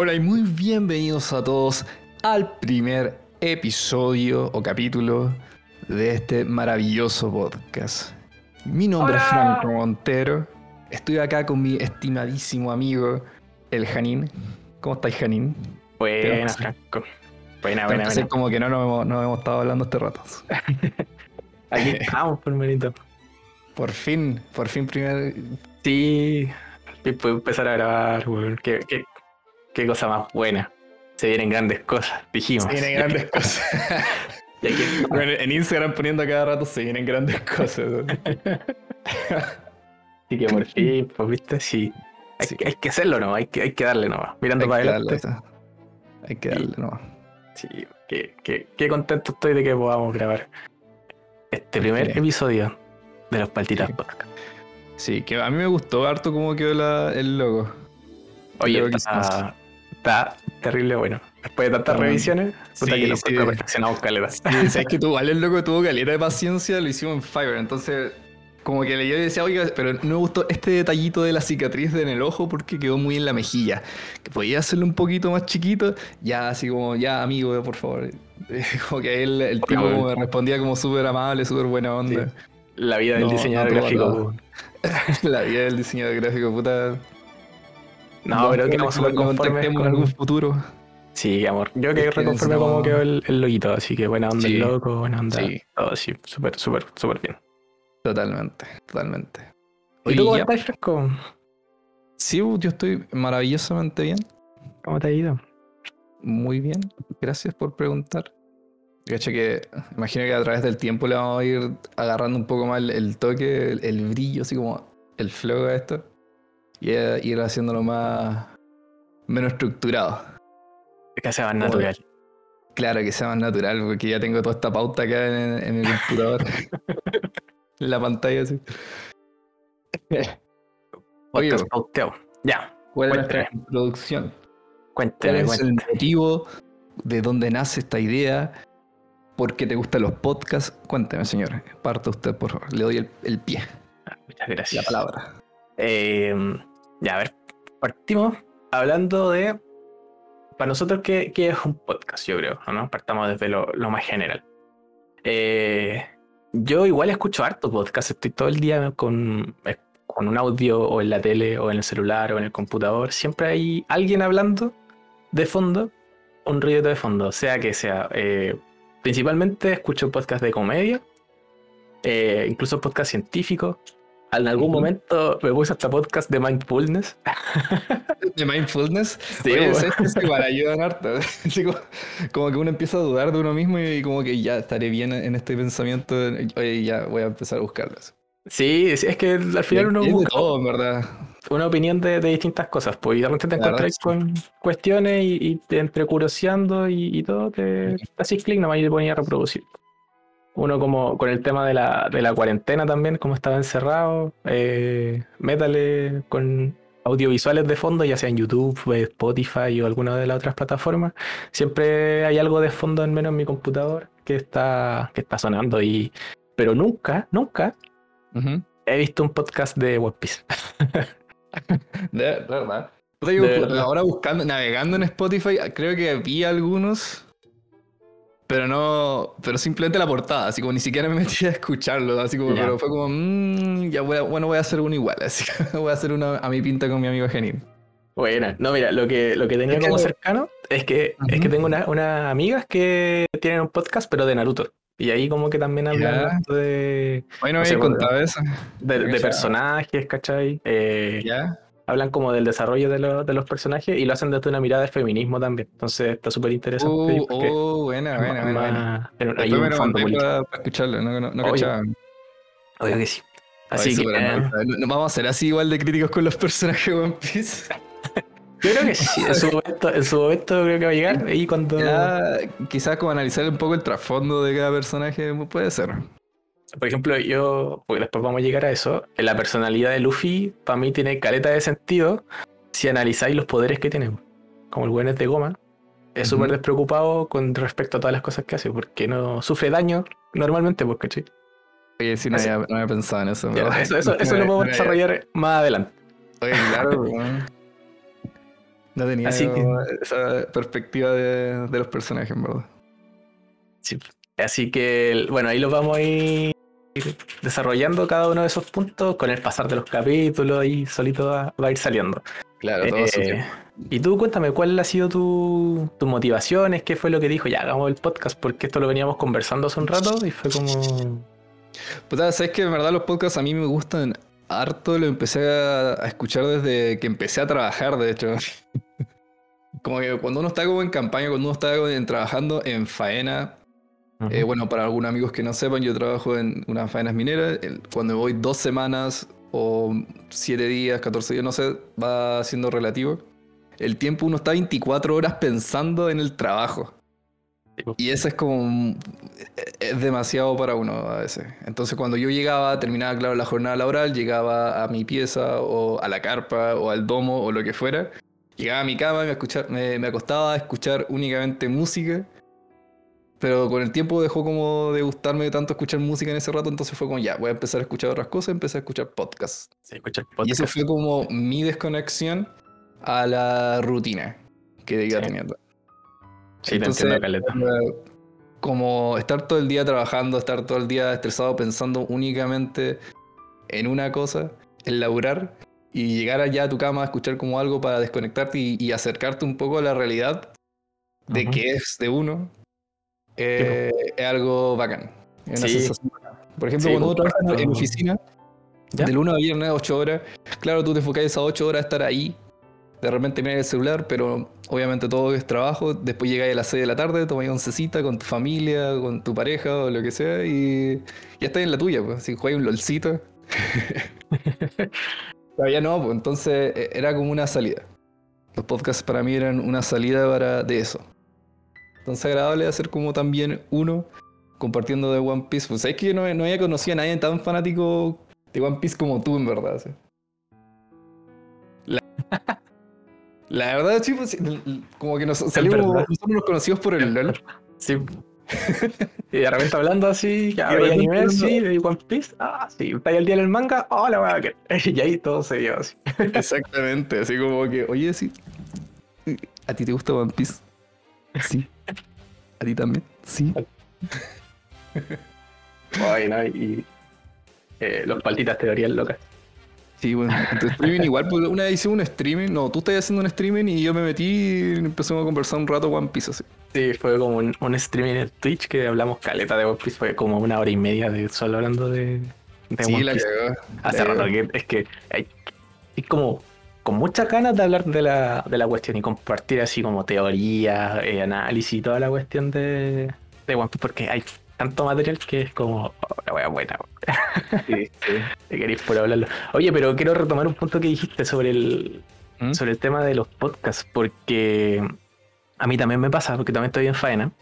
Hola y muy bienvenidos a todos al primer episodio o capítulo de este maravilloso podcast. Mi nombre es. Franco Montero. Estoy acá con mi estimadísimo amigo, el Janín. ¿Cómo estáis, Janín? Buena, Franco. Buena, buena, buena. como que no nos hemos, no hemos estado hablando este rato. Aquí estamos, por manito. Por fin, por fin primer... Sí, y puedo empezar a grabar, weón. Qué, qué, qué cosa más buena. Se vienen grandes cosas, dijimos. Se vienen grandes cosas. Bueno, en Instagram poniendo a cada rato se vienen grandes cosas. Así que por fin, pues viste, sí. Hay, Sí. que- hay que hacerlo, ¿no? Hay que, hay que darle nomás. Mirando Hay para adelante. darle, hay que darle nomás. Sí, qué, qué, qué contento estoy de que podamos grabar este primer Sí. episodio de los Paltitas Sí. Podcast. Sí, que a mí me gustó harto cómo quedó la- el logo. Oye, está, está terrible bueno. Después de tantas revisiones, puta Sí, que lo sí. perfeccionamos caleta. Sí, sabes que tú, igual el loco tuvo caleta de paciencia, lo hicimos en Fiverr. Entonces, como que yo decía, oiga, pero no me gustó este detallito de la cicatriz en el ojo porque quedó muy en la mejilla. Que podía hacerlo un poquito más chiquito. Ya, así como, ya, amigo, por favor. Como que él, el tipo me respondía como súper amable, súper buena onda. La vida del No, diseñador no, gráfico. no. La vida del diseñador gráfico, puta. No, pero quedamos súper conformes con- algún futuro. Sí, amor. Yo quedé reconforme no- como quedó el, el loguito, así que buena onda Sí. el loco, buena onda. Sí. Todo así, súper, súper, súper bien. Totalmente, totalmente. ¿Y tú cómo ya, estás, Fresco? Sí, yo estoy maravillosamente bien. ¿Cómo te ha ido? Muy bien. Gracias por preguntar. Que imagino que a través del tiempo le vamos a ir agarrando un poco más el, el toque, el, el brillo, así como el flow a esto. Y a ir haciéndolo más menos estructurado. Que sea más Como- natural. Claro, que sea más natural, porque ya tengo toda esta pauta acá en, en el computador. en la pantalla así. Oye. Ya, ¿cuál es cuéntame. nuestra introducción? ¿Cuál cuéntame, es cuéntame. el motivo de dónde nace esta idea? ¿Por qué te gustan los podcasts? Cuénteme, señor. Parta usted, por favor. Le doy el, el pie, Muchas la gracias. palabra. Eh, ya, a ver, partimos hablando de. Para nosotros, ¿qué, qué es un podcast? Yo creo, ¿no? Partamos desde lo, lo más general. Eh, yo igual escucho harto podcast, estoy todo el día con, eh, con un audio o en la tele o en el celular o en el computador. Siempre hay alguien hablando de fondo, un ruido de fondo, sea que sea. principalmente escucho podcast de comedia, incluso podcast científicos. En algún momento me puse hasta podcast de mindfulness. De mindfulness. Sí, Oye, bueno. ¿sabes qué? Es igual ayudan harto. Como, que uno empieza a dudar de uno mismo y como que ya estaré bien en este pensamiento. Oye, ya voy a empezar a buscarlas. Sí, sí, es que al final uno busca todo, en verdad. una opinión de, de distintas cosas, pues y de repente te encuentras que con cuestiones y, y te- entre curioseando y, y todo, te te haces clic nomás y te ponías a reproducir. Uno como con el tema de la, de la cuarentena también, como estaba encerrado, eh, métale con audiovisuales de fondo, ya sea en YouTube, eh, Spotify o alguna de las otras plataformas. Siempre hay algo de fondo, al menos en mi computador, que está, que está sonando. Y, pero nunca, nunca he visto un podcast de One Piece. De, verdad. Yo, De verdad. ahora buscando, navegando en Spotify, creo que vi algunos, pero no, pero simplemente la portada, así como ni siquiera me metí a escucharlo, así como, pero fue como, mm, ya voy a- bueno, voy a hacer uno igual, así que voy a hacer uno a mi pinta con mi amigo Genin. Buena. No, mira, lo que, lo que tenía Es como cercano es que, es que tengo una- unas amigas que tienen un podcast, pero de Naruto. Y ahí como que también hablan de, Bueno, No sé, contado eso. de, de personajes, ¿cachai? Eh, ¿Ya? Hablan como del desarrollo de, los- de los personajes y lo hacen desde una mirada del feminismo también. Entonces está súper interesante. Uh, oh, buena, buena, buena, hay un me lo fondo para, para escucharlo, no, no, no Oye, cachaba. Obvio que sí. Así que eh. No- Vamos a ser así igual de críticos con los personajes de One Piece. yo creo que sí. En su momento, en su momento creo que va a llegar. Ahí cuando. Ya, quizás como analizar un poco el trasfondo de cada personaje puede ser. Por ejemplo, yo, porque después vamos a llegar a eso, la personalidad de Luffy para mí tiene careta de sentido si analizáis los poderes que tiene. Como el buen es de goma, es Ujú. súper despreocupado con respecto a todas las cosas que hace, porque no sufre daño normalmente, pues, ¿cachai? Oye, sí, no Así- había, no había pensado en eso. Ya, eso, lo podemos no, desarrollar más adelante. Oye, claro. No tenía Así que- esa perspectiva de, de los personajes, en verdad. Sí. Así que, bueno, ahí lo vamos a ir desarrollando cada uno de esos puntos con el pasar de los capítulos y solito va, va a ir saliendo. Claro, todo su Eh, tiempo. y tú cuéntame, ¿cuál ha sido tu, tus motivaciones? ¿Qué fue lo que dijo? Ya, hagamos el podcast porque esto lo veníamos conversando hace un rato y fue como... Puta, sabes que en verdad los podcasts a mí me gustan harto, lo empecé a, a escuchar desde que empecé a trabajar, de hecho. como que cuando uno está como en campaña, cuando uno está en- trabajando en faena, eh, bueno, para algunos amigos que no sepan, yo trabajo en unas faenas mineras, cuando voy dos semanas o siete días, 14 días, no sé, va siendo relativo. El tiempo uno está 24 horas pensando en el trabajo. Y eso es como. Es demasiado para uno a veces. Entonces, cuando yo llegaba, terminaba, claro, la jornada laboral, llegaba a mi pieza o a la carpa o al domo o lo que fuera. Llegaba a mi cama me, me, me acostaba a escuchar únicamente música. Pero con el tiempo dejó como de gustarme tanto escuchar música en ese rato, entonces fue como ya, voy a empezar a escuchar otras cosas, empecé a escuchar podcasts. Sí, escucha el Y podcast. eso fue como mi desconexión a la rutina que iba Sí. teniendo. Sí, te entiendo, Caleta. eh, como estar todo el día trabajando, estar todo el día estresado pensando únicamente en una cosa, en laburar, y llegar allá a tu cama a escuchar como algo para desconectarte y, y acercarte un poco a la realidad de Ujú. que es de uno, eh, es algo bacán. Es una Sí. sensación bacán. Por ejemplo, Sí, cuando uno trabaja en comparto. oficina, ¿Ya? de lunes a viernes, 8 horas. Claro, tú te enfocas esas 8 horas a estar ahí. De repente miras el celular, pero obviamente todo es trabajo. Después llegas a las 6 de la tarde, tomas oncecita con tu familia, con tu pareja o lo que sea, y ya estás en la tuya. Pues. Si juegas un lolcito. Todavía no, pues entonces eh, era como una salida. Los podcasts para mí eran una salida para de eso. Entonces agradable hacer como también uno compartiendo de One Piece. Pues es que no, no había conocido a nadie tan fanático de One Piece como tú, en verdad. sí. La, la verdad, sí, pues, como que nos salimos, nosotros nos conocimos por el LOL. Sí. y de repente hablando así, ya veía anime, sí, de One Piece, ah, sí, está ahí el día en el manga, oh, la weá, que. Y ahí todo se dio así. Exactamente, así como que, oye, sí. ¿A ti te gusta One Piece? Sí. ¿A ti también? Sí. Ay, no, y. eh, los paltitas teorías locas. Sí, bueno, en tu streaming igual, pues una vez hice un streaming, no, tú estás haciendo un streaming y yo me metí y empezamos a conversar un rato One Piece así. Sí, fue como un, un streaming en Twitch que hablamos caleta de One Piece, fue como una hora y media de solo hablando de, de Sí, One la Piece. cagó. Hace la rato que es que hay, hay como con muchas ganas de hablar de la, de la cuestión y compartir así como teorías, eh, análisis y toda la cuestión de, de One Piece, porque hay tanto material que es como oh, la wea buena. Sí, sí. Te queréis por hablarlo. Oye, pero quiero retomar un punto que dijiste sobre el, ¿Mm? sobre el tema de los podcasts, porque a mí también me pasa, porque también estoy en faena,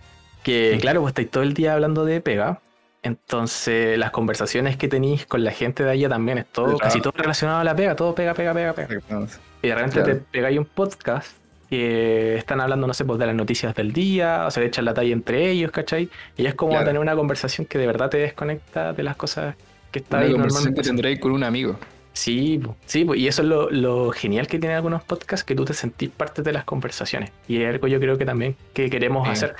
que Sí. claro, pues estáis todo el día hablando de pega, entonces las conversaciones que tenéis con la gente de allá también es todo, casi todo relacionado a la pega, todo pega, pega, pega, pega. Y de repente Claro. te pegáis un podcast que están hablando, no sé, pues de las noticias del día, o se echan la talla entre ellos, ¿cachai? Y es como Claro. tener una conversación que de verdad te desconecta de las cosas que está Una ahí conversación que normalmente. tendréis con un amigo. Sí, sí, y eso es lo, lo genial que tienen algunos podcasts, que tú te sentís parte de las conversaciones. Y es algo yo creo que también que queremos hacer.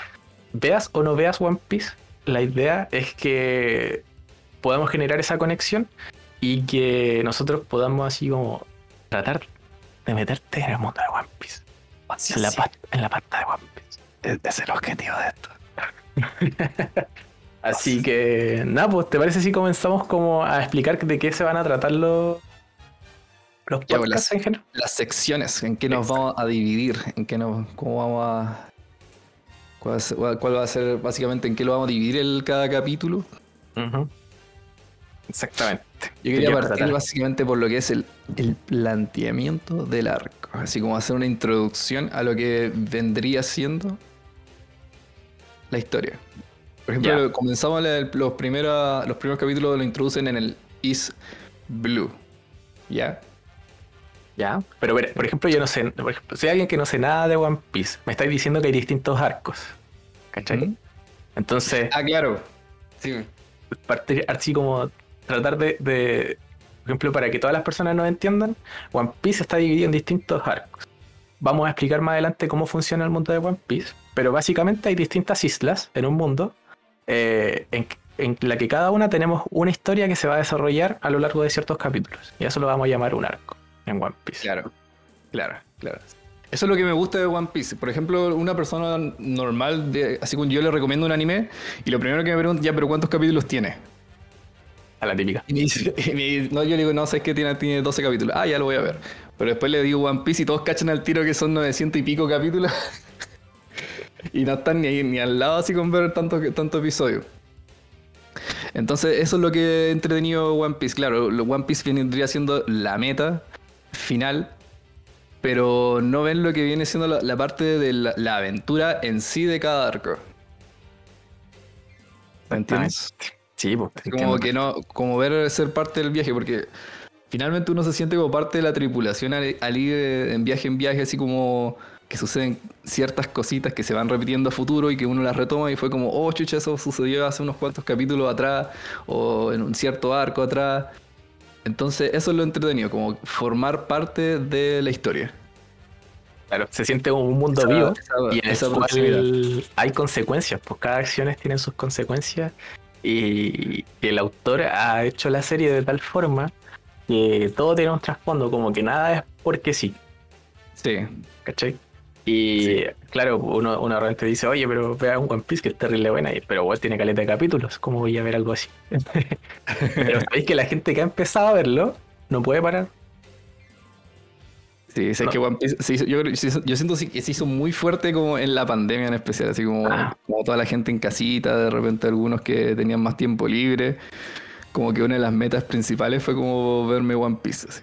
Veas o no veas One Piece, la idea es que podamos generar esa conexión y que nosotros podamos así como tratar de meterte en el mundo de One Piece. En la, pa- en la pasta de One Piece. Es, es el objetivo de esto. Así que, nada, pues, ¿te parece si comenzamos como a explicar de qué se van a tratar los, los Ya, pues, podcasts las- en general? Las secciones, en qué nos Exacto. vamos a dividir, en qué nos, cómo vamos a. Cuál va a ser, básicamente en qué lo vamos a dividir el, cada capítulo. Exactamente. Yo quería partir tratar. básicamente por lo que es el, el planteamiento del arco, así como hacer una introducción a lo que vendría siendo la historia. Por ejemplo, comenzamos los, primeros, los primeros capítulos lo introducen en el Is Blue. ¿Ya? Ya, pero ver, por ejemplo, yo no sé, por ejemplo, si hay alguien que no sé nada de One Piece, me estáis diciendo que hay distintos arcos. ¿Cachai? ¿Mm? Entonces, Ah, claro. Sí. partir así como tratar de, de, por ejemplo, para que todas las personas nos entiendan, One Piece está dividido en distintos arcos. vamos a explicar más adelante cómo funciona el mundo de One Piece, pero básicamente hay distintas islas en un mundo eh, en, en la que cada una tenemos una historia que se va a desarrollar a lo largo de ciertos capítulos. Y eso lo vamos a llamar un arco en One Piece. Claro, claro, claro. Eso es lo que me gusta de One Piece. Por ejemplo, una persona normal, de, así como yo le recomiendo un anime, y lo primero que me pregunta, ya, pero ¿cuántos capítulos tiene? A la típica. Y me dice, y me dice- no, yo le digo, no, sé que tiene, tiene 12 capítulos. Ah, ya lo voy a ver. Pero después le digo One Piece y todos cachan al tiro que son 900 y pico capítulos. y no están ni, ahí, ni al lado así con ver tanto, tanto episodio. Entonces, eso es lo que he entretenido One Piece. Claro, One Piece vendría siendo la meta final, pero no ven lo que viene siendo la, la parte de la, la aventura en sí de cada arco. ¿Me entiendes? Sí, pues. Como que no, como ver ser parte del viaje, porque finalmente uno se siente como parte de la tripulación al, al ir eh, en viaje en viaje, así como que suceden ciertas cositas que se van repitiendo a futuro y que uno las retoma y fue como, oh, chucha, eso sucedió hace unos cuantos capítulos atrás o en un cierto arco atrás. Entonces, eso es lo entretenido, como formar parte de la historia. Claro, se siente como un mundo Esa- vivo esa- y en el esa cual proximidad. hay consecuencias, pues cada acción tiene sus consecuencias y el autor ha hecho la serie de tal forma que todo tiene un trasfondo, como que nada es porque sí, Sí, ¿cachai? Y claro, uno, uno realmente dice, oye, pero vea un One Piece que es terrible buena, y- pero igual tiene caleta de capítulos, ¿cómo voy a ver algo así? pero sabéis que la gente que ha empezado a verlo no puede parar. sí, sé No. que One Piece se hizo- yo, yo siento sí que se hizo muy fuerte como en la pandemia en especial, así como, Ah. como toda la gente en casita, de repente algunos que tenían más tiempo libre, como que una de las metas principales fue como verme One Piece. así,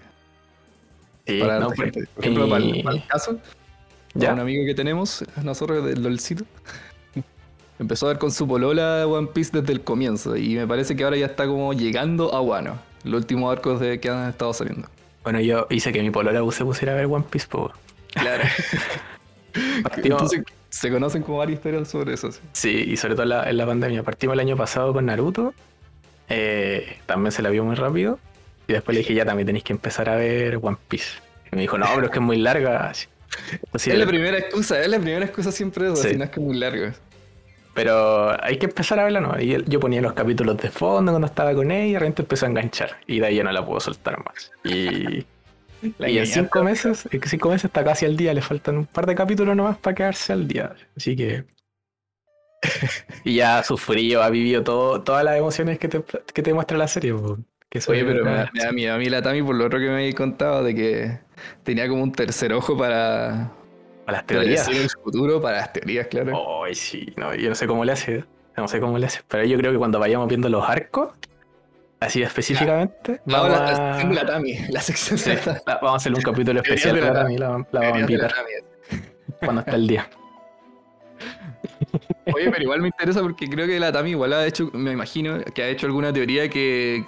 Sí, para no, gente. Por ejemplo, para, el, y- para el caso, ¿Ya? un amigo que tenemos, nosotros del LOLcito, empezó a ver con su polola One Piece desde el comienzo y me parece que ahora ya está como llegando a Wano, los últimos arcos de que han estado saliendo. Bueno, yo hice que mi polola se pusiera a ver One Piece, pues. Claro. Entonces se conocen como varias historias sobre eso. sí. Sí, y sobre todo en la, en la pandemia. Partimos el año pasado con Naruto. eh, también se la vio muy rápido. Y después le dije, ya también tenéis que empezar a ver One Piece. Y me dijo, no, pero es que es muy larga. Así. Así, es la primera excusa, es la primera excusa siempre eso, Sí. si no es que muy largo. pero hay que empezar a verla, ¿no? Y yo ponía los capítulos de fondo cuando estaba con ella y de repente empezó a enganchar. Y de ahí ya no la puedo soltar más. Y, La y en cinco meses, en cinco meses está casi al día. Le faltan un par de capítulos nomás para quedarse al día. Así que... y ya ha sufrido, ha vivido todo, todas las emociones que te, que te muestra la serie. Que Oye, pero me da, me da miedo a mí la Tami por lo otro que me habéis contado de que tenía como un tercer ojo para Para las teorías. predecir el futuro, para las teorías, claro. Ay, sí, no, yo no sé cómo le hace. No sé cómo le hace. Pero yo creo que cuando vayamos viendo los arcos, así específicamente, vamos, Ahora, la a... la Tami, la sección Sí, de la la- vamos a hacer un capítulo especial de la la Tami, la, la vamos a la invitar cuando esté el día. Oye, pero igual me interesa porque creo que la Tami igual ha hecho, me imagino, que ha hecho alguna teoría que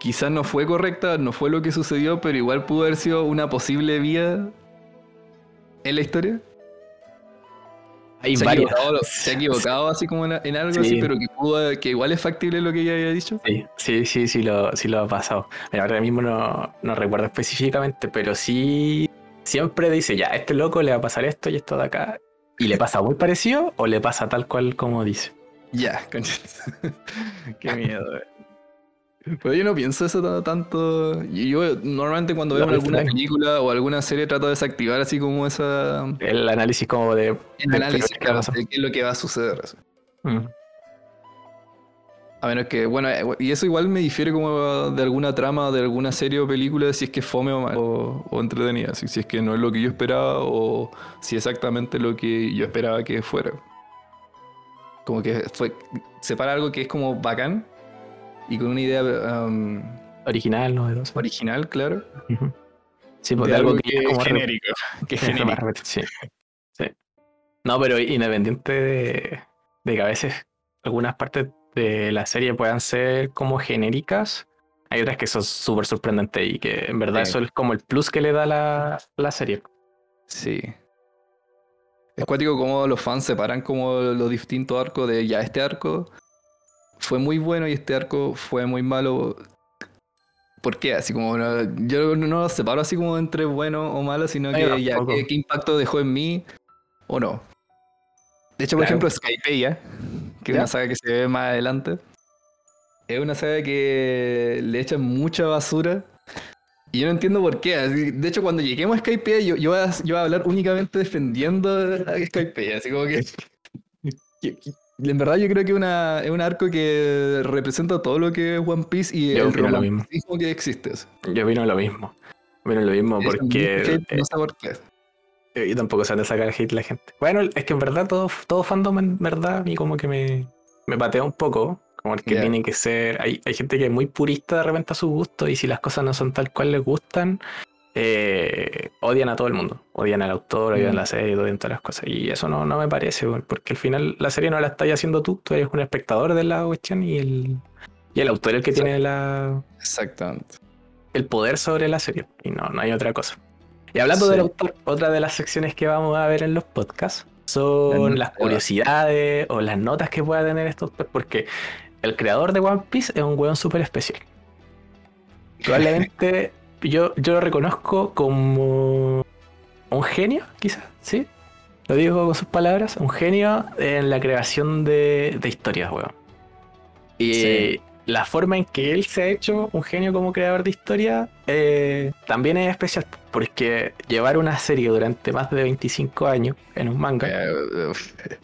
quizás no fue correcta, no fue lo que sucedió, pero igual pudo haber sido una posible vía en la historia. Hay se, ha varias. equivocado, se ha equivocado así como en, en algo Sí. así, pero que, pudo, que igual es factible lo que ella había dicho. Sí, sí, sí, sí lo, sí lo ha pasado. Mira, ahora mismo no, no recuerdo específicamente, pero sí siempre dice, ya, a este loco le va a pasar esto y esto de acá. Y le pasa muy parecido o le pasa tal cual como dice. Ya, concha. Qué miedo. eh. Pero yo no pienso eso ta- tanto. y Yo normalmente cuando veo alguna película o alguna serie trato de desactivar así como esa El análisis como de... el de análisis claro, de qué es lo que va a suceder. Mm. A menos que, bueno, eh, y eso igual me difiere como de alguna trama, de alguna serie o película, si es que es fome o, mal- o, o entretenida, si, si es que no es lo que yo esperaba o si exactamente lo que yo esperaba que fuera. Como que fue, separa algo que es como bacán y con una idea um, Original, novedoso. original, claro. Sí, de de algo algo que, es como genérico. Que es genérico. sí. Sí. No, pero independiente de, de que a veces algunas partes de la serie puedan ser como genéricas, hay otras que son súper sorprendentes y que en verdad Sí. eso es como el plus que le da la, la serie. Sí. Es cuático como los fans separan como los distintos arcos de ya este arco fue muy bueno y este arco fue muy malo. ¿Por qué? Así como no- yo no lo separo así como entre bueno o malo, sino que ya. ¿qué, qué impacto dejó en mí o no? De hecho, por Claro. ejemplo, Skypeia, que es una saga que se ve más adelante, es una saga que le echan mucha basura. Y yo no entiendo por qué. De hecho, cuando lleguemos a Skypeia, yo, yo, voy a, yo voy a hablar únicamente defendiendo a Skypeia. Así como que- En verdad, yo creo que una, es un arco que representa todo lo que es One Piece y Yo el romanticismo que existe. Yo opino lo mismo. Opino lo mismo porque hate, eh, no sé por qué. eh, yo tampoco sé dónde sacar el hate la gente. Bueno, es que en verdad todo, todo fandom en verdad a mí como que me, me patea un poco. Como el que Ya. tiene que ser. Hay, hay gente que es muy purista de repente a su gusto y si las cosas no son tal cual les gustan, eh, odian a todo el mundo. Odian al autor, odian Mm. la serie, odian todas las cosas. Y eso no, no me parece, porque al final la serie no la estás haciendo tú, tú eres un espectador de la cuestión y el, y el autor es el que Exacto. tiene la, Exactamente. el poder sobre la serie. Y no, no hay otra cosa. Y hablando Sí. del autor, otra de las secciones que vamos a ver en los podcasts son Las curiosidades o las notas que pueda tener autor, porque el creador de One Piece es un weón súper especial. Probablemente yo, yo lo reconozco como un genio, quizás, ¿sí? Lo digo con sus palabras, un genio en la creación de, de historias, weón. Y Sí. la forma en que él se ha hecho un genio como creador de historia eh, también es especial, porque llevar una serie durante más de 25 años en un manga, Eh,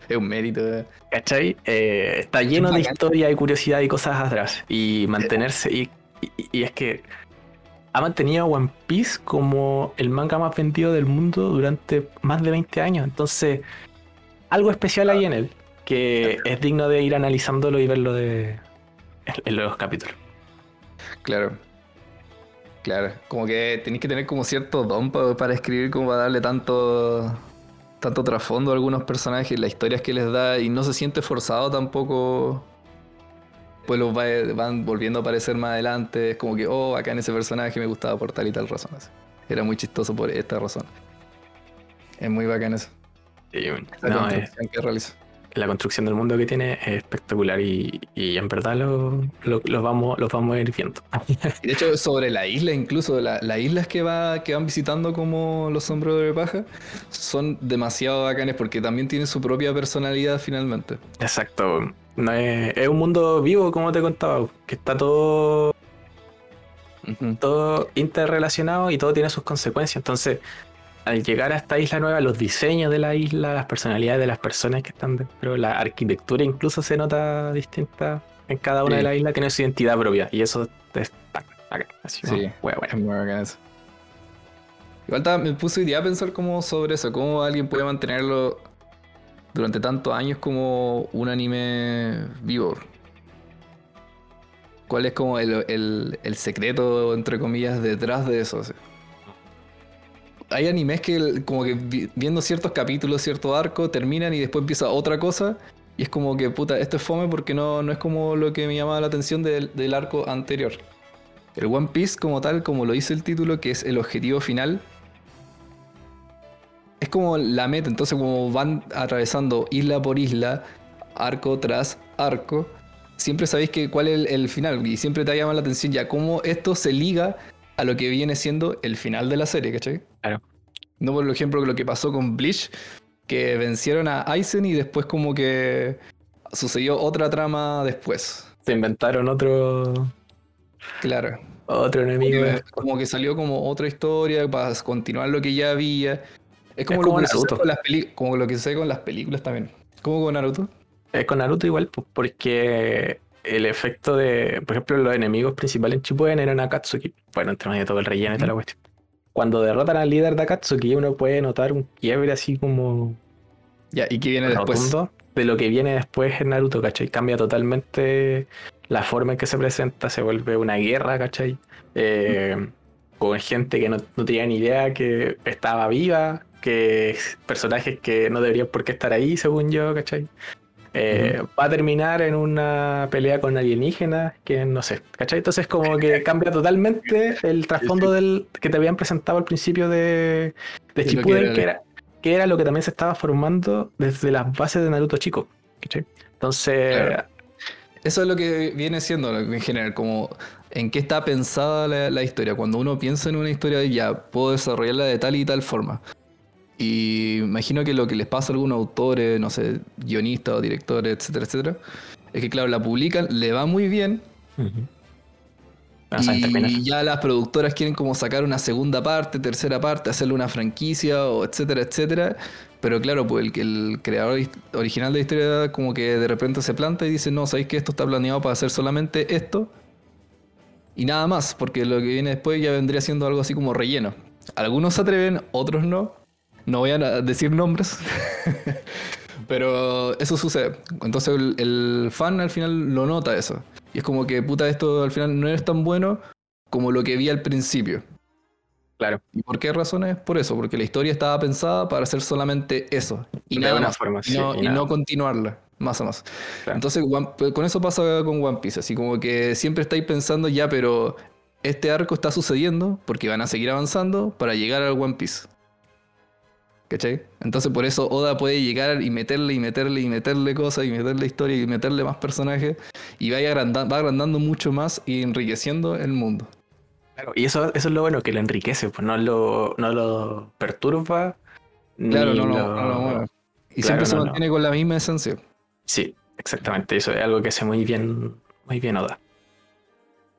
Es un mérito. eh. ¿cachai? Eh, está lleno de historia y curiosidad y cosas atrás. Y mantenerse, y, y- y es que ha mantenido a One Piece como el manga más vendido del mundo durante más de 20 años. Entonces, algo especial hay en él, que es digno de ir analizándolo y verlo de, en, los capítulos. Claro. Claro. Como que tenéis que tener como cierto don pa- para escribir, como para darle tanto tanto trasfondo a algunos personajes, las historias que les da, y no se siente forzado tampoco. Pues los va- van volviendo a aparecer más adelante. Es como que, oh, acá en ese personaje me gustaba por tal y tal razón. así. Era muy chistoso por esta razón. Es muy bacán eso. La no, es- construcción que realiza. la construcción del mundo que tiene es espectacular y, y en verdad lo, lo- los vamos, los vamos a ir viendo. Y de hecho, sobre la isla, incluso la- las islas que, va, que van visitando como los sombreros de paja, son demasiado bacanes porque también tienen su propia personalidad finalmente. Exacto. No es, es un mundo vivo, como te contaba, que está todo, todo interrelacionado y todo tiene sus consecuencias. Entonces, al llegar a esta isla nueva, los diseños de la isla, las personalidades de las personas que están dentro, la arquitectura incluso se nota distinta en cada una Sí. de las islas, tiene su identidad propia y eso es bacán, bacán. Así, Sí. ¿no? Wea, wea. Es muy bacán eso. Igual me puse hoy día a pensar como sobre eso, cómo alguien puede mantenerlo durante tantos años como un anime vivo. ¿Cuál es como el, el- el secreto, entre comillas, detrás de eso? Hay animes que como que vi- viendo ciertos capítulos, cierto arco, terminan y después empieza otra cosa. Y es como que, puta, esto es fome porque no, no es como lo que me llamaba la atención del, del arco anterior. El One Piece como tal, como lo dice el título, que es el objetivo final, es como la meta. Entonces, como van atravesando isla por isla, arco tras arco, siempre sabéis que cuál es el, el final y siempre te llama la atención ya cómo esto se liga a lo que viene siendo el final de la serie, ¿cachai? Claro. No por ejemplo lo que pasó con Bleach, que vencieron a Aizen y después como que sucedió otra trama después. Se inventaron otro, Claro. otro enemigo. Como que, como que salió como otra historia para continuar lo que ya había. Es como, Es como lo, Naruto. con las como lo que sucede con las películas también. Como con Naruto. Es con Naruto igual, porque el efecto de, por ejemplo, los enemigos principales en Shippuden eran Akatsuki. Bueno, entre medio de todo el relleno y toda la cuestión. Cuando derrotan al líder de Akatsuki, uno puede notar un quiebre así como Ya, ¿y qué viene después? de lo que viene después en Naruto, ¿cachai? Cambia totalmente la forma en que se presenta, se vuelve una guerra, ¿cachai? Eh, con gente que no, no tenía ni idea que estaba viva, que personajes que no deberían por qué estar ahí, según yo, ¿cachai? Eh, Va a terminar en una pelea con alienígenas, que no sé, ¿cachai? Entonces como que cambia totalmente el trasfondo del que te habían presentado al principio de, de que era que era, que era lo que también se estaba formando desde las bases de Naruto chico, ¿cachai? Entonces, Claro. eso es lo que viene siendo en general, como en qué está pensada la, la historia. Cuando uno piensa en una historia, ya puedo desarrollarla de tal y tal forma. Y imagino que lo que les pasa a algunos autores, no sé, guionistas o directores, etcétera, etcétera, es que, claro, la publican, le va muy bien. Y ya las productoras quieren como sacar una segunda parte, tercera parte, hacerle una franquicia, o etcétera, etcétera. Pero claro, pues el, el creador original de la historia como que de repente se planta y dice, no, sabéis que esto está planeado para hacer solamente esto. Y nada más, porque lo que viene después ya vendría siendo algo así como relleno. Algunos se atreven, otros no. No voy a decir nombres. Pero eso sucede. Entonces el, el fan al final lo nota eso. Y es como que, puta, esto al final no es tan bueno como lo que vi al principio. Claro. ¿Y por qué razones? Por eso, porque la historia estaba pensada para hacer solamente eso. Y De nada más. forma, y sí, no, y no continuarla. Más o más. Claro. Entonces, One- con eso pasa con One Piece. Así como que siempre estáis pensando, ya, pero este arco está sucediendo porque van a seguir avanzando para llegar al One Piece. ¿Cachai? Entonces, por eso Oda puede llegar y meterle y meterle y meterle cosas y meterle historia y meterle más personajes y vaya agranda- va agrandando mucho más y enriqueciendo el mundo. Claro, Y eso, eso es lo bueno que lo enriquece, pues no lo, no lo perturba. Claro, ni no, lo- lo- no lo mueve. Y Claro, siempre se mantiene con la misma esencia. Sí, exactamente. Eso es algo que hace muy bien, muy bien Oda.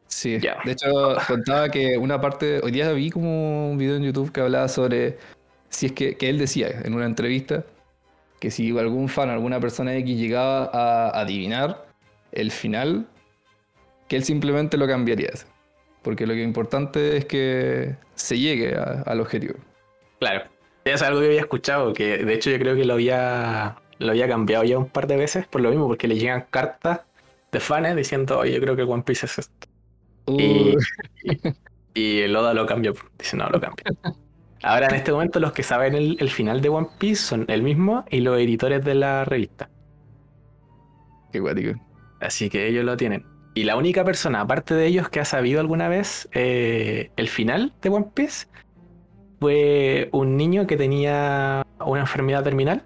Sí, de hecho contaba que una parte, hoy día vi como un video en YouTube que hablaba sobre si es que, que él decía en una entrevista que si algún fan, alguna persona X llegaba a adivinar el final, que él simplemente lo cambiaría. Porque lo que es importante es que se llegue a- al objetivo. Claro. Es algo que había escuchado, que de hecho yo creo que lo había, lo había cambiado ya un par de veces por lo mismo, porque le llegan cartas de fans diciendo, oye, yo creo que One Piece es esto. Y, Uh, y el Oda lo cambió. Dice, no, lo cambia. Ahora en este momento los que saben el, el final de One Piece son el mismo y los editores de la revista. qué guático. Así que ellos lo tienen. Y la única persona, aparte de ellos, que ha sabido alguna vez eh, el final de One Piece fue un niño que tenía una enfermedad terminal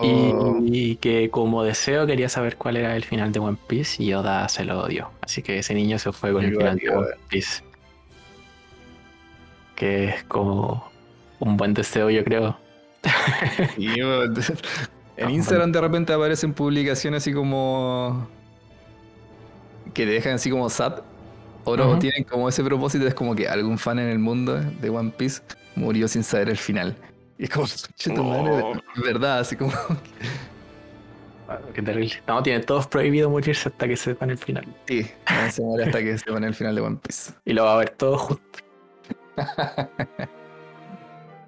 y- Oh. y, que como deseo quería saber cuál era el final de One Piece y Oda se lo dio. Así que ese niño se fue con el final de One Piece. Que es como un buen deseo, yo creo. Y yo- en Instagram de repente aparecen publicaciones así como que te dejan así como sad. O no, tienen como ese propósito, es como que algún fan en el mundo de One Piece murió sin saber el final. Y es como, "Che, tu madre, es verdad, así como. Qué terrible. No, tienen todos prohibido morirse hasta que sepan el final. Sí, no se muere hasta que se pone el final de One Piece. Y lo va a ver todo junto.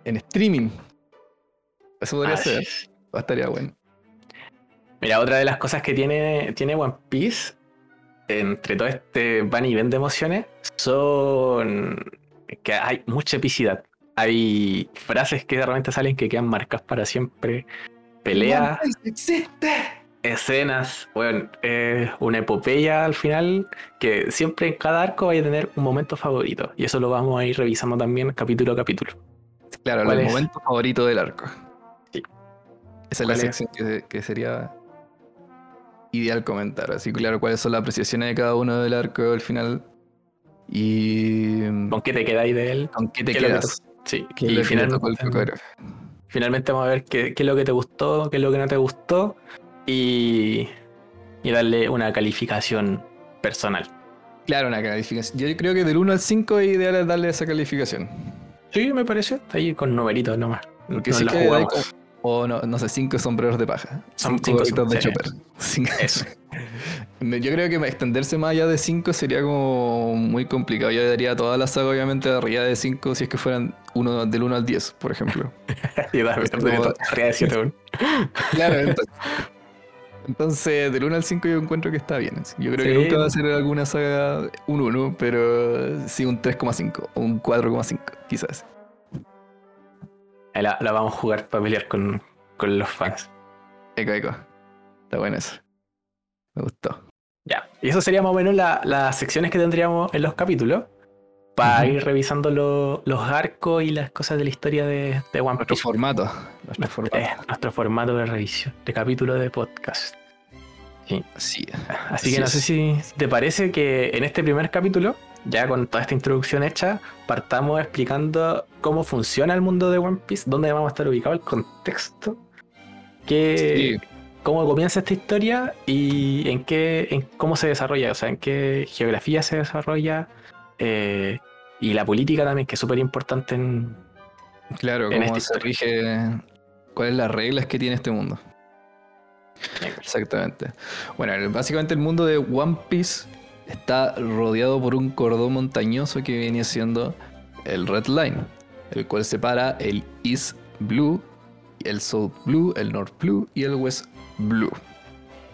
En streaming. Eso podría ser. es. Estaría bueno. Mira, otra de las cosas que tiene, tiene One Piece, entre todo este van y ven de emociones, son que hay mucha epicidad. Hay frases que de repente salen que quedan marcadas para siempre. Peleas, existe! Escenas, bueno, es una epopeya al final que siempre en cada arco vaya a tener un momento favorito. Y eso lo vamos a ir revisando también capítulo a capítulo. Claro, ¿Cuál el es? momento favorito del arco. Sí. Esa es la sección que, que sería ideal comentar. Así claro, cuáles son las apreciaciones de cada uno del arco al final. Y. ¿Con qué te quedáis de él? ¿Con qué te ¿Qué lo que quedas? Sí, ¿Qué es y finalmente, finalmente vamos a ver qué, qué es lo que te gustó, qué es lo que no te gustó y, y darle una calificación personal. Claro, una calificación. Yo creo que del 1 al 5 es ideal darle esa calificación. Sí, me parece. Está ahí con numeritos nomás. Porque No la hay O no, no sé, 5 sombreros de paja. Son 5 cinco gorritos de sí. chopper. Cinco- Eso. Yo creo que extenderse más allá de 5 sería como muy complicado. Yo daría toda la saga, obviamente, arriba de 5 si es que fueran uno, del 1 al 10, por ejemplo. y da- arriba de siete, weón. claro, entonces, entonces, del 1 al 5 yo encuentro que está bien. Yo creo que nunca va a ser alguna saga un 1, pero sí un 3,5 o un 4,5, quizás. La, la vamos a jugar para pelear con, con los fans. Eco, eco. Está bueno eso. Me gustó. Ya. Y eso sería más o menos la- las secciones que tendríamos en los capítulos. Para ir revisando lo- los arcos y las cosas de la historia de, de One Nuestro Piece. formato. Nuestro formato. Eh, nuestro formato de revisión, de capítulo de podcast. Sí. Sí. Así que no sé si te parece que en este primer capítulo, ya con toda esta introducción hecha, partamos explicando cómo funciona el mundo de One Piece, dónde vamos a estar ubicados, el contexto, qué, cómo comienza esta historia y en qué, en cómo se desarrolla, o sea, en qué geografía se desarrolla eh, y la política también, que es súper importante en. Claro, en cómo se rige, cuáles las reglas que tiene este mundo. Exactamente. Bueno, básicamente el mundo de One Piece está rodeado por un cordón montañoso que viene siendo el Red Line, el cual separa el East Blue, el South Blue, el North Blue y el West Blue.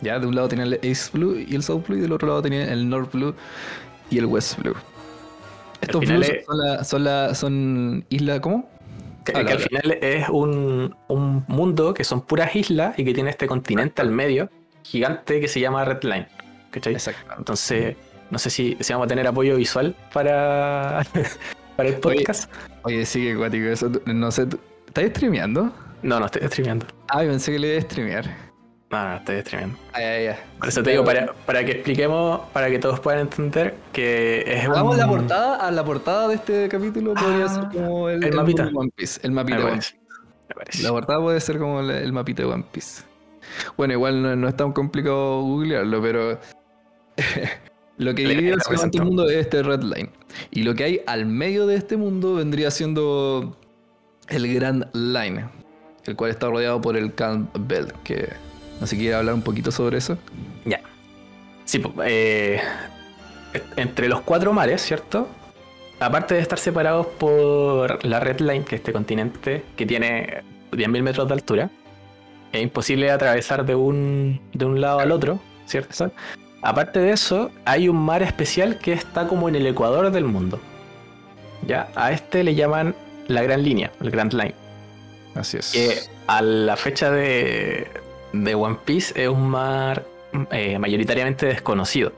Ya, de un lado tenía el East Blue y el South Blue, y del otro lado tenía el North Blue y el West Blue. Estos blues es- son, la, son, la, son isla, ¿cómo? Que, que al final es un, un mundo que son puras islas y que tiene este continente al medio, gigante, que se llama Red Line. ¿Cachai? Exacto. Entonces, no sé si, si vamos a tener apoyo visual para, para el Oye. podcast. Oye, sí que cuático eso. No sé, ¿tú- ¿estás streameando? No, no estoy streameando. Ah, pensé que le iba a streamear. No, no estoy streameando. Ay, ay, ay. Por eso te digo, para, para que expliquemos, para que todos puedan entender que es Hagamos un... la portada, a la portada de este capítulo podría Ah, ser como el, el mapita. de One Piece. El Me mapita One. Me parece. Piece. La portada puede ser como el, el mapita de One Piece. Bueno, igual no, no es tan complicado googlearlo, pero lo que divide básicamente el mundo es este red line. Y lo que hay al medio de este mundo vendría siendo el Grand Line, el cual está rodeado por el Calm Belt, que no sé quiere hablar un poquito sobre eso. Sí, po, eh, entre los cuatro mares, ¿cierto? Aparte de estar separados por la Red Line, que es este continente que tiene 10.000 metros de altura, es imposible atravesar de un, de un lado al otro, ¿cierto? Aparte de eso, hay un mar especial que está como en el ecuador del mundo. Ya, a este le llaman la Gran Línea, el Grand Line Así es. que a la fecha de, de One Piece es un mar eh, mayoritariamente desconocido,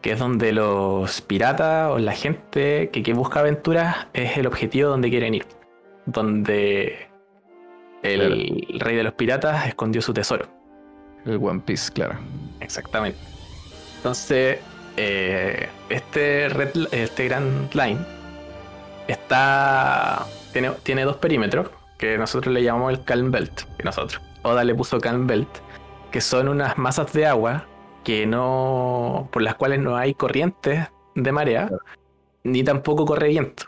que es donde los piratas o la gente que, que busca aventuras es el objetivo donde quieren ir, donde el rey de los piratas escondió su tesoro. El One Piece, claro. Exactamente. Entonces, eh, este, red, este Grand Line está. Tiene, tiene dos perímetros que nosotros le llamamos el Calm Belt. Que nosotros. Oda le puso Calm Belt. Que son unas masas de agua que no. por las cuales no hay corrientes de marea. Ni tampoco corre viento.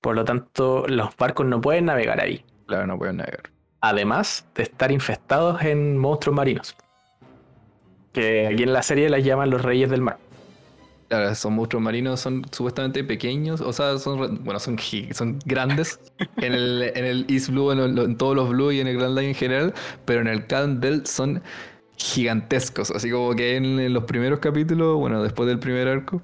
Por lo tanto, los barcos no pueden navegar ahí. Claro, no puedo negar. Además de estar infestados en monstruos marinos. Que aquí en la serie las llaman los reyes del mar. Claro, esos monstruos marinos son supuestamente pequeños, o sea, son, bueno, son, son grandes en el, en el East Blue, en, el- en todos los Blue y en el Grand Line en general, pero en el Calm Belt son gigantescos, así como que en, en los primeros capítulos, bueno, después del primer arco,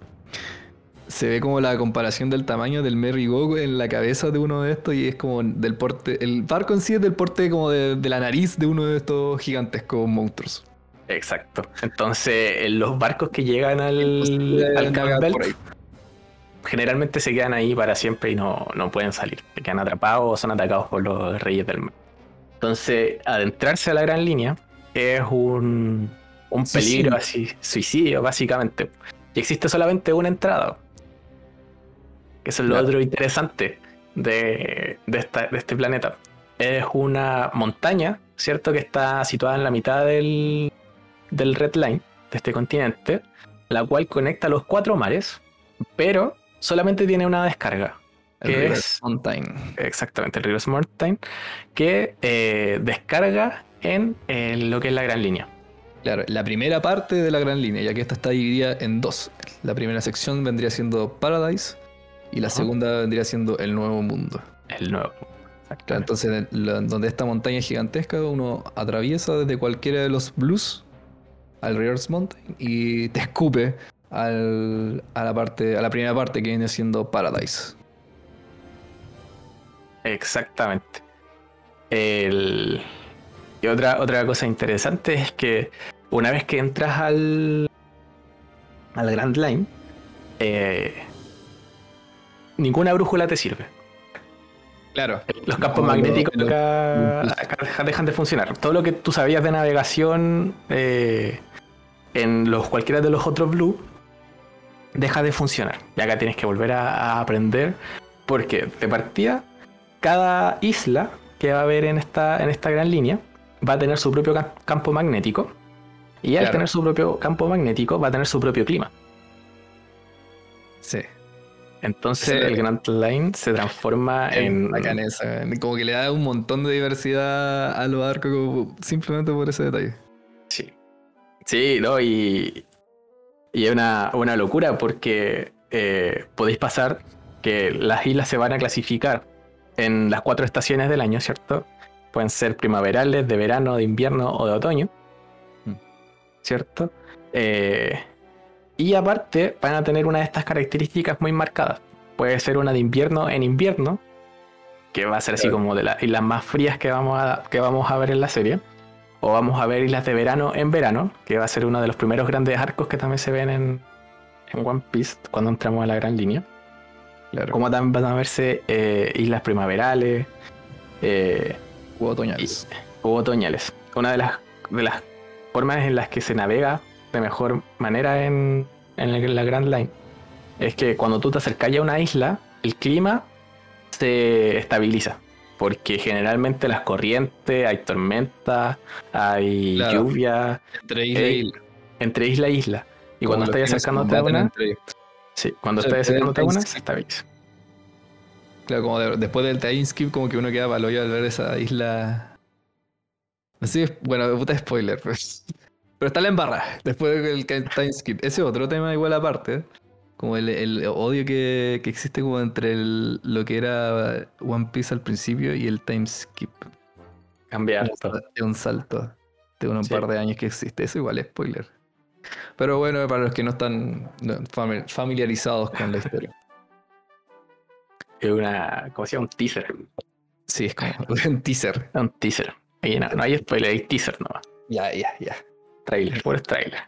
se ve como la comparación del tamaño del Merry Go en la cabeza de uno de estos y es como del porte, el barco en sí es del porte como de, de la nariz de uno de estos gigantescos monstruos. Exacto. Entonces, en los barcos que llegan al, al ahí. generalmente se quedan ahí para siempre y no, no pueden salir. Se quedan atrapados o son atacados por los reyes del mar. Entonces, adentrarse a la gran línea es un, un Suicidio. peligro así, suicidio, básicamente. Y existe solamente una entrada. Que eso es lo Claro. otro interesante de, de, esta- de este planeta. Es una montaña, ¿cierto? Que está situada en la mitad del, del Red Line, de este continente, la cual conecta los cuatro mares, pero solamente tiene una descarga. El ¿Qué River es? Mountain. Exactamente, el río Mountain, que eh, descarga en eh, lo que es la gran línea. Claro, la primera parte de la gran línea, ya que esta está dividida en dos. La primera sección vendría siendo Paradise y la segunda vendría siendo el Nuevo Mundo. El nuevo. Claro, entonces, la- donde esta montaña es gigantesca, uno atraviesa desde cualquiera de los blues al Rivers Mountain y te escupe al- a, la parte, a la primera parte que viene siendo Paradise. Exactamente. El- Y otra, otra cosa interesante es que una vez que entras al, al Grand Line, eh, ninguna brújula te sirve. Claro. Los campos magnéticos acá, lo- acá dejan- dejan de funcionar. Todo lo que tú sabías de navegación eh, en los cualquiera de los otros Blue deja de funcionar. Y acá tienes que volver a, a aprender porque de partida cada isla que va a haber en esta, en esta gran línea va a tener su propio cam- campo magnético. Y al tener su propio campo magnético va a tener su propio clima. Sí. Entonces el Grand Line se transforma en... Bacán esa, Como que le da un montón de diversidad a los arcos simplemente por ese detalle. Sí. ¿no? Y, y es una, una locura porque eh, podéis pasar que las islas se van a clasificar en las cuatro estaciones del año, ¿cierto? Pueden ser primaverales, de verano, de invierno o de otoño, Mm. ¿cierto? Eh, y aparte van a tener una de estas características muy marcadas. Puede ser una de invierno en invierno, que va a ser así como de las islas más frías que vamos a, que vamos a ver en la serie. O vamos a ver islas de verano en verano, que va a ser uno de los primeros grandes arcos que también se ven en, en One Piece cuando entramos a la gran línea. Claro. Como también van a verse eh, islas primaverales eh, U otoñales. otoñales. Una de las, de las formas en las que se navega de mejor manera en, en la Grand Line es que cuando tú te acercas ya a una isla, el clima se estabiliza. Porque generalmente las corrientes, hay tormentas, hay Claro. lluvia, Entre isla eh, y isla. entre isla e isla. Y Como cuando estás acercándote a una, sí, cuando O sea, estás acercándote a una, se estabiliza. Claro, como de- después del time skip, como que uno queda paloyo al ver esa isla. Así es, bueno, puta spoiler, pues. Pero está la embarra después del time skip. Ese es otro tema igual aparte. ¿eh? Como el, el odio que, que existe como entre el- lo que era One Piece al principio y el time skip. Cambiar todo. un salto de unos Sí. par de años que existe. Eso igual es spoiler. Pero bueno, para los que no están familiarizados con la historia. Es una, como decía, un teaser. Sí, es como un teaser. Un teaser. Ahí no, no hay spoiler, hay teaser nomás. Ya, ya, ya. Trailer, puro trailer.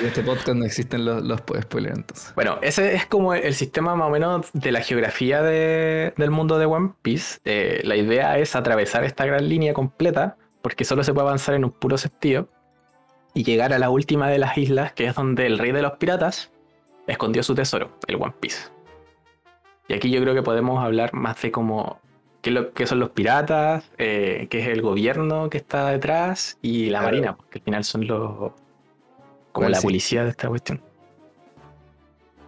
En este podcast no existen los, los spoilers entonces. Bueno, ese es como el sistema más o menos de la geografía de- del mundo de One Piece. Eh, la idea es atravesar esta gran línea completa, porque solo se puede avanzar en un puro sentido, y llegar a la última de las islas, que es donde el rey de los piratas escondió su tesoro, el One Piece. Y aquí yo creo que podemos hablar más de cómo qué, lo, qué son los piratas, eh, qué es el gobierno que está detrás y la Claro. marina, porque al final son los como ¿Cuál la sí? policía de esta cuestión.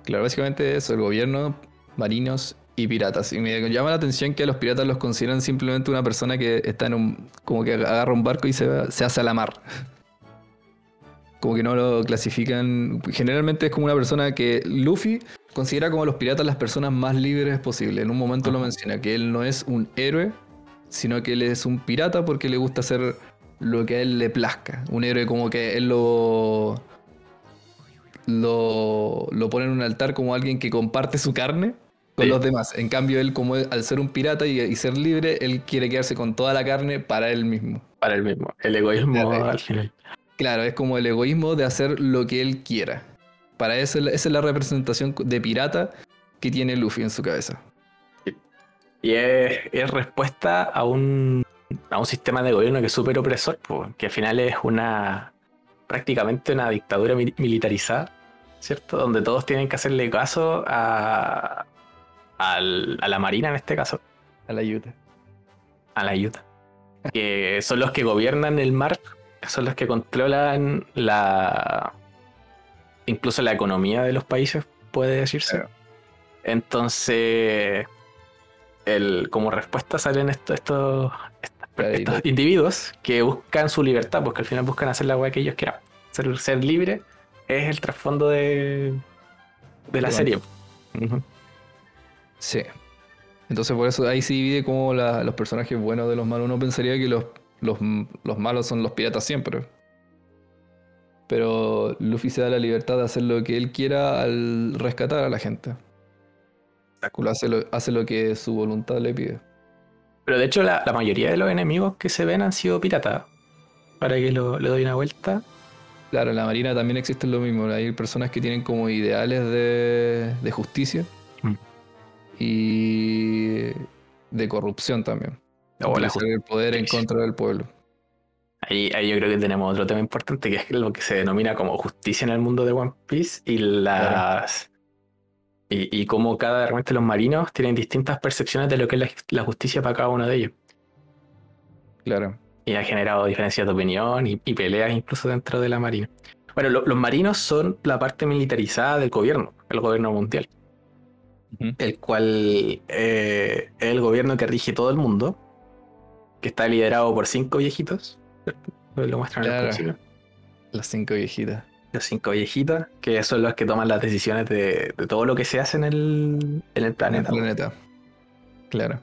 Claro, básicamente eso, el gobierno, marinos y piratas. Y me llama la atención que a los piratas los consideran simplemente una persona que está en un. como que agarra un barco y se, se hace a la mar. Como que no lo clasifican. Generalmente es como una persona que Luffy considera como los piratas las personas más libres posible. En un momento lo menciona, que él no es un héroe, sino que él es un pirata porque le gusta hacer lo que a él le plazca. Un héroe como que él lo lo, lo pone en un altar como alguien que comparte su carne con Sí. los demás. En cambio, él, como él- al ser un pirata y, y ser libre, él quiere quedarse con toda la carne para él mismo. Para el mismo. El egoísmo Claro. al final. Claro, es como el egoísmo de hacer lo que él quiera. Para eso, esa es la representación de pirata que tiene Luffy en su cabeza. Y es, es respuesta a un, a un sistema de gobierno que es súper opresor, po, que al final es una prácticamente una dictadura mi- militarizada, ¿cierto? Donde todos tienen que hacerle caso a, al- a la marina en este caso, A la ayuda. a la ayuda. Que son los que gobiernan el mar, son los que controlan la incluso la economía de los países, puede decirse. Claro. Entonces, el, como respuesta salen estos, estos, estos individuos que buscan su libertad, porque al final buscan hacer la weá que ellos quieran. Ser, ser libre es el trasfondo de, de la Bueno. serie. Sí. Entonces por eso ahí se divide como la- los personajes buenos de los malos. Uno pensaría que los, los, los malos son los piratas siempre. Pero Luffy se da la libertad de hacer lo que él quiera al rescatar a la gente. Lo hace, lo, hace lo que su voluntad le pide. Pero de hecho, la, la mayoría de los enemigos que se ven han sido piratas. Para que lo, le doy una vuelta. Claro, en la marina también existe lo mismo. Hay personas que tienen como ideales de, de justicia Mm. y de corrupción también. O la Utilizar el poder en contra del pueblo. Ahí, ahí yo creo que tenemos otro tema importante que es lo que se denomina como justicia en el mundo de One Piece y las. Y, y cómo cada realmente los marinos tienen distintas percepciones de lo que es la, la justicia para cada uno de ellos. Claro. Y ha generado diferencias de opinión y, y peleas incluso dentro de la marina. Bueno, lo- los marinos son la parte militarizada del gobierno, el gobierno mundial, el cual eh, es el gobierno que rige todo el mundo, que está liderado por cinco viejitos. Lo muestran en. Las cinco viejitas. Los cinco viejitas, que son los que toman las decisiones de, de todo lo que se hace en el, en el En el planeta. planeta. Claro.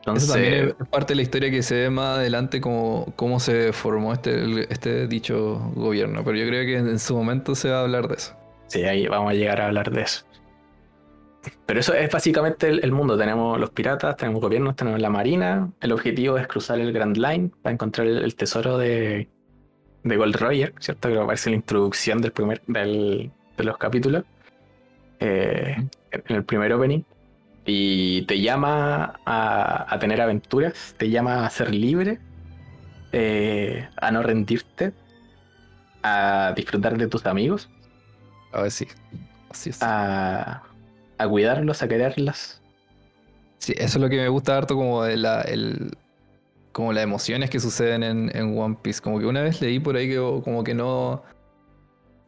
Entonces, Eso también es parte de la historia que se ve más adelante como cómo se formó este, este dicho gobierno. Pero yo creo que en su momento se va a hablar de eso. Sí, ahí vamos a llegar a hablar de eso. Pero eso es básicamente el, el mundo. Tenemos los piratas, tenemos gobiernos, tenemos la marina. El objetivo es cruzar el Grand Line para encontrar el, el tesoro de, de Gold Roger, ¿cierto? Que aparece en la introducción del primer, del- de los capítulos. Eh, en el primer opening. Y te llama a, a tener aventuras, te llama a ser libre, eh, a no rendirte, a disfrutar de tus amigos A ver si. Así es. a, a cuidarlos, a quererlas. Sí, eso es lo que me gusta harto como de la, el, como las emociones que suceden en, en One Piece. Como que una vez leí por ahí que como que no,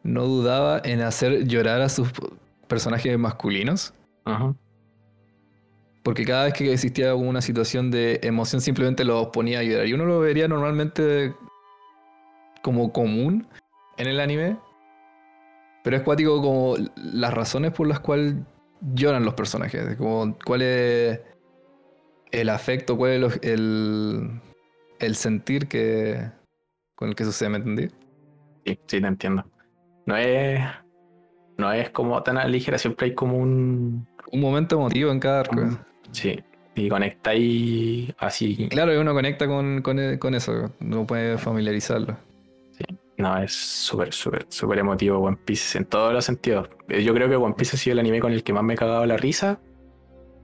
no dudaba en hacer llorar a sus personajes masculinos. Porque cada vez que existía una situación de emoción simplemente los ponía a llorar. Y uno lo vería normalmente como común en el anime. Pero es cuático como las razones por las cuales lloran los personajes. Como cuál es el afecto, cuál es el, el sentir que con el que sucede, ¿me entendí? Sí, sí, te entiendo. No es, no es como tan ligera, siempre hay como un... Un momento emotivo en cada arco. sí, y conectáis así. Claro, y uno conecta con, con, con eso, no puede familiarizarlo. No, es súper, súper, súper emotivo One Piece en todos los sentidos. Eh, Yo creo que One Piece ha sido el anime con el que más me he cagado la risa,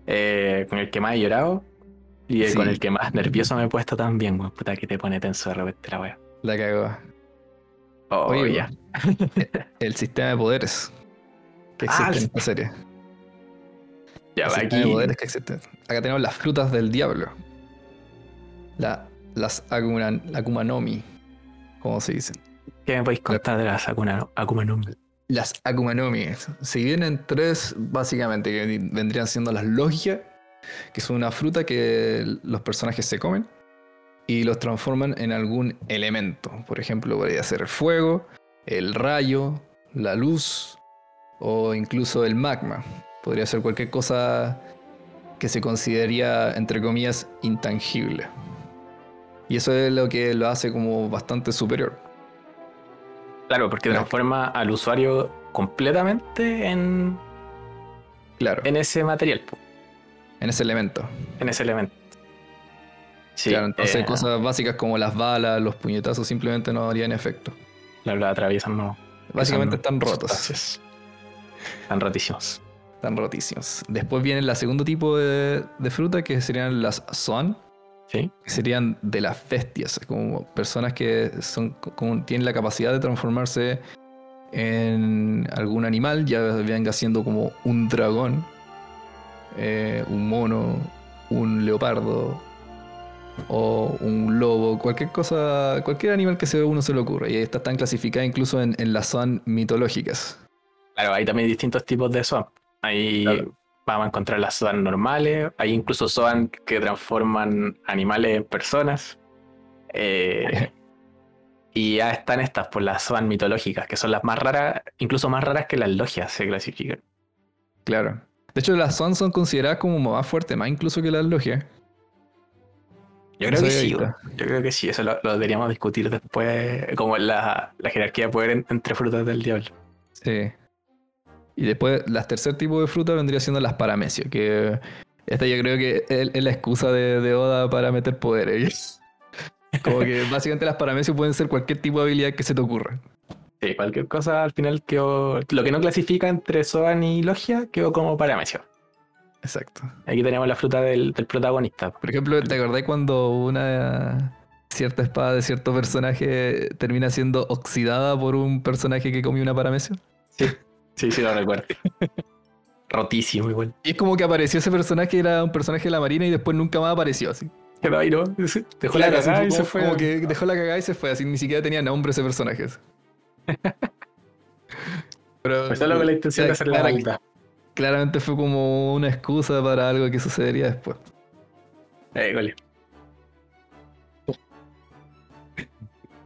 eh, con el que más he llorado y Sí. con el que más nervioso me he puesto también, weón. Puta que te pone tenso de repente la wea. La cagó. Oh, Oye, ya. El sistema de poderes que existe Ah, en el- esta serie. Ya, el va, sistema de aquí. poderes que existe. Acá tenemos las frutas del diablo. La, las Akuma, Akuma no Mi, como se dicen. ¿Qué me podéis contar de las Akuma no Mi? Las Akuma no Mi. Se dividen en tres, básicamente, que vendrían siendo las logias, que son una fruta que los personajes se comen y los transforman en algún elemento. Por ejemplo, podría ser el fuego, el rayo, la luz o incluso el magma. Podría ser cualquier cosa que se consideraría, entre comillas, intangible. Y eso es lo que lo hace como bastante superior. Claro, porque Claro. transforma al usuario completamente en, Claro, en ese material, po, ese elemento. en ese elemento. Sí, claro, entonces eh, cosas básicas como las balas, los puñetazos simplemente no harían efecto. La atraviesan, no. Básicamente son están rotos, sustancias. Están rotísimos. están rotísimos. Después viene el segundo tipo de, de fruta que serían las Swan, ¿Sí? que serían de las bestias, como personas que son, como tienen la capacidad de transformarse en algún animal, ya venga siendo como un dragón, eh, un mono, un leopardo o un lobo, cualquier cosa, cualquier animal que se uno se le ocurra. Y estas están clasificadas incluso en, en las Swan mitológicas. Claro, hay también distintos tipos de SOAN. Ahí Claro. vamos a encontrar las SOAN normales, hay incluso SOAN que transforman animales en personas. Eh, y ya están estas, por las SOAN mitológicas, que son las más raras, incluso más raras que las logias se clasifican. Claro. De hecho, las Swan son consideradas como más fuertes, más incluso que las logias. Yo creo que sí, ahorita. yo creo que sí, eso lo, lo deberíamos discutir después, como la, la jerarquía de poder en- entre frutas del diablo. Sí. Y después, las tercer tipo de fruta vendría siendo las paramecios, que esta yo creo que es, es la excusa de, de Oda para meter poderes. Como que básicamente las paramecios pueden ser cualquier tipo de habilidad que se te ocurra. Sí, cualquier cosa al final quedó. Lo que no clasifica entre Soan y Logia quedó como paramecio. Exacto. Aquí tenemos la fruta del, del protagonista. Por ejemplo, ¿te acordás cuando una cierta espada de cierto personaje termina siendo oxidada por un personaje que comió una paramecia. Sí, sí, sí, lo recuerdo. Rotísimo igual. Y es como que apareció ese personaje, era un personaje de la marina y después nunca más apareció así. Pero ahí no, dejó la Claro, cagada y como- se fue. Como que dejó la cagada y se fue, así ni siquiera tenía nombre ese personaje. así. Pero Pues solo con la intención de hacer la claramente fue como una excusa para algo que sucedería después. Eh, gole.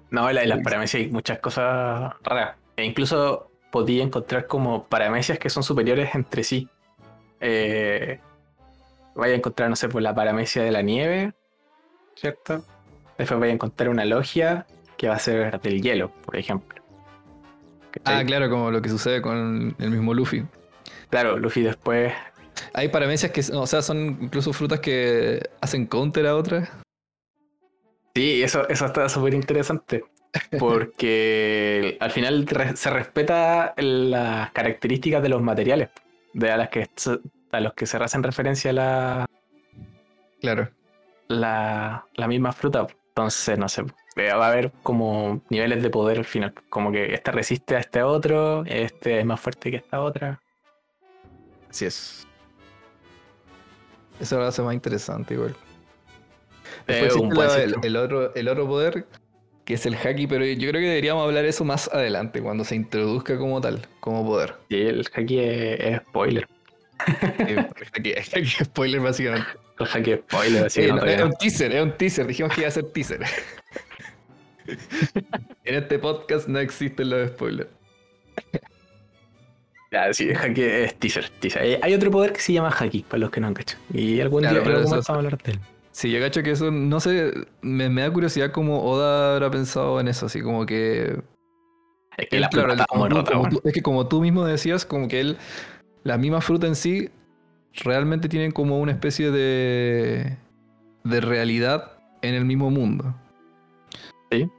No, en la- en las paramecias hay muchas cosas raras. E incluso podía encontrar como paramecias que son superiores entre sí. Eh, vaya a encontrar, no sé, pues la paramecia de la nieve, ¿cierto? Después vaya a encontrar una logia que va a ser del hielo, por ejemplo. ¿Cachai? Ah, claro, como lo que sucede con el mismo Luffy. Claro, Luffy después Hay paramecias que, o sea, son incluso frutas que hacen counter a otras. Sí, eso, eso está súper interesante. Porque al final se respeta las características de los materiales de a las que a los que se hacen referencia la, Claro. la, la misma fruta. Entonces, no sé, eh, va a haber como niveles de poder al final. Como que este resiste a este otro, este es más fuerte que esta otra. Así es. Eso lo hace más interesante igual. Eh, Después un buen la- el, el otro, el otro poder, que es el haki, pero yo creo que deberíamos hablar eso más adelante, cuando se introduzca como tal, como poder. Y el haki es, es spoiler. Eh, haki spoiler básicamente. Es spoiler, así que Eh, no es un teaser, es un teaser. Dijimos que iba a ser teaser. en este podcast no existen los spoilers. Ya, sí, haki es teaser, teaser. Eh, Hay otro poder que se llama haki, para los que no han cachado. Y algún Claro, día vamos a hablar de él. Sí, yo cacho que eso, no sé, me, me da curiosidad cómo Oda habrá pensado en eso, así como que... Es que él, la claro, como como es que como tú mismo decías, como que él, la misma fruta en sí, realmente tienen como una especie de, de realidad en el mismo mundo. Sí.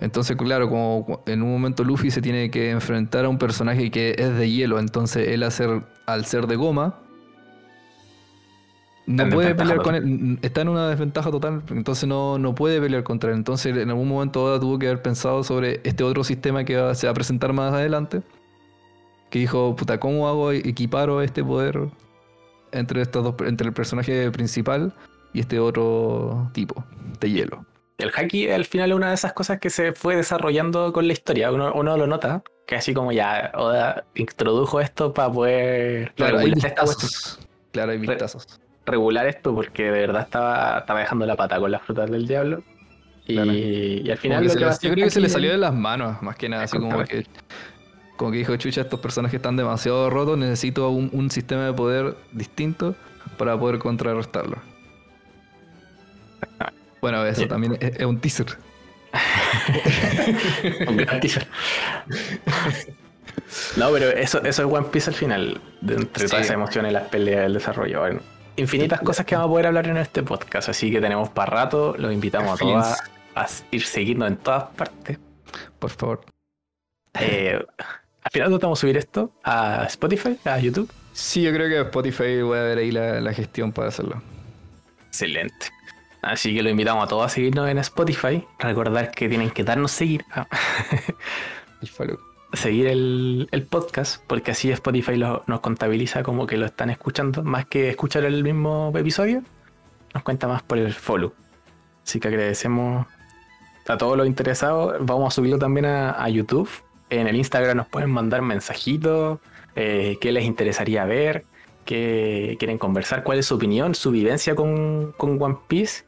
Entonces, claro, como en un momento Luffy se tiene que enfrentar a un personaje que es de hielo, entonces él al ser, al ser de goma, no en puede pelear con él, está en una desventaja total, entonces no, no puede pelear contra él. Entonces en algún momento Oda tuvo que haber pensado sobre este otro sistema que va- se va a presentar más adelante, que dijo, puta, ¿cómo hago equiparo este poder entre estos dos, entre el personaje principal y este otro tipo de hielo? El haki al final es una de esas cosas que se fue desarrollando con la historia. Uno, uno lo nota, que así como ya Oda introdujo esto para poder Claro, hay regular, esta cuestión- vistazos. Claro, hay vistazos. regular esto porque de verdad estaba, estaba dejando la pata con las frutas del diablo. Y, Claro. y al final que lo que les- yo creo que se le salió de las manos, más que nada, así como que. Como que dijo, chucha, estos personajes están demasiado rotos, necesito un, un sistema de poder distinto para poder contrarrestarlo. Bueno, eso Sí. también es, es un teaser. Un gran teaser. No, pero eso, eso es One Piece al final. De entre Sí. todas esas emociones, las peleas, el desarrollo. Bueno, infinitas cosas que vamos a poder hablar en este podcast. Así que tenemos para rato. Los invitamos a todas a ir seguirnos en todas partes. Por favor. Eh, al final tratamos de subir esto a Spotify, a YouTube. Sí, yo creo que Spotify voy a ver ahí la, la gestión para hacerlo. Excelente. Así que lo invitamos a todos a seguirnos en Spotify. Recordar que tienen que darnos seguir. ah, El follow. seguir el, el podcast, porque así Spotify lo- nos contabiliza como que lo están escuchando, más que escuchar el mismo episodio, nos cuenta más por el follow. Así que agradecemos a todos los interesados. Vamos a subirlo también a, a YouTube. En el Instagram nos pueden mandar mensajitos, eh, qué les interesaría ver, qué quieren conversar, cuál es su opinión, su vivencia con, con One Piece,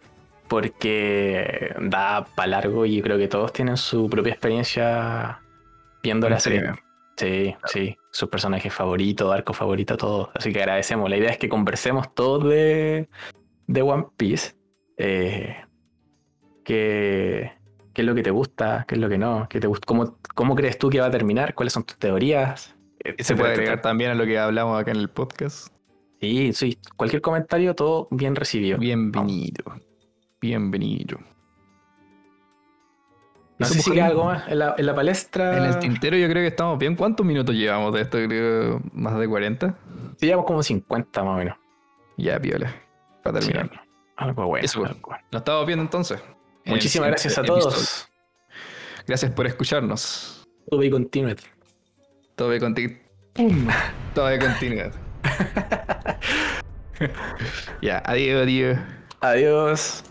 porque da para largo y creo que todos tienen su propia experiencia viendo la serie. Sí, sí, sus personajes favoritos, arco favorito, todo. Así que agradecemos. La idea es que conversemos todos de, de One Piece. Eh, ¿qué, qué es lo que te gusta? ¿Qué es lo que no? ¿Qué te gusta? ¿Cómo, ¿Cómo crees tú que va a terminar? ¿Cuáles son tus teorías? Se puede agregar también a lo que hablamos acá en el podcast. Sí, sí. Cualquier comentario, todo bien recibido. Bienvenido. Bienvenido. No sé si queda algo más en la, en la palestra. En el tintero yo creo que estamos bien. ¿Cuántos minutos llevamos de esto? Creo más de 40. Sí, llevamos como 50 más o menos. Ya, piola. Para terminar. Sí, algo bueno. Eso, algo bueno. Nos estamos viendo entonces. En Muchísimas gracias a siguiente todos. episodio. Gracias por escucharnos. Todo de contigo. Todo de continuidad. ya, adiós, adiós. Adiós.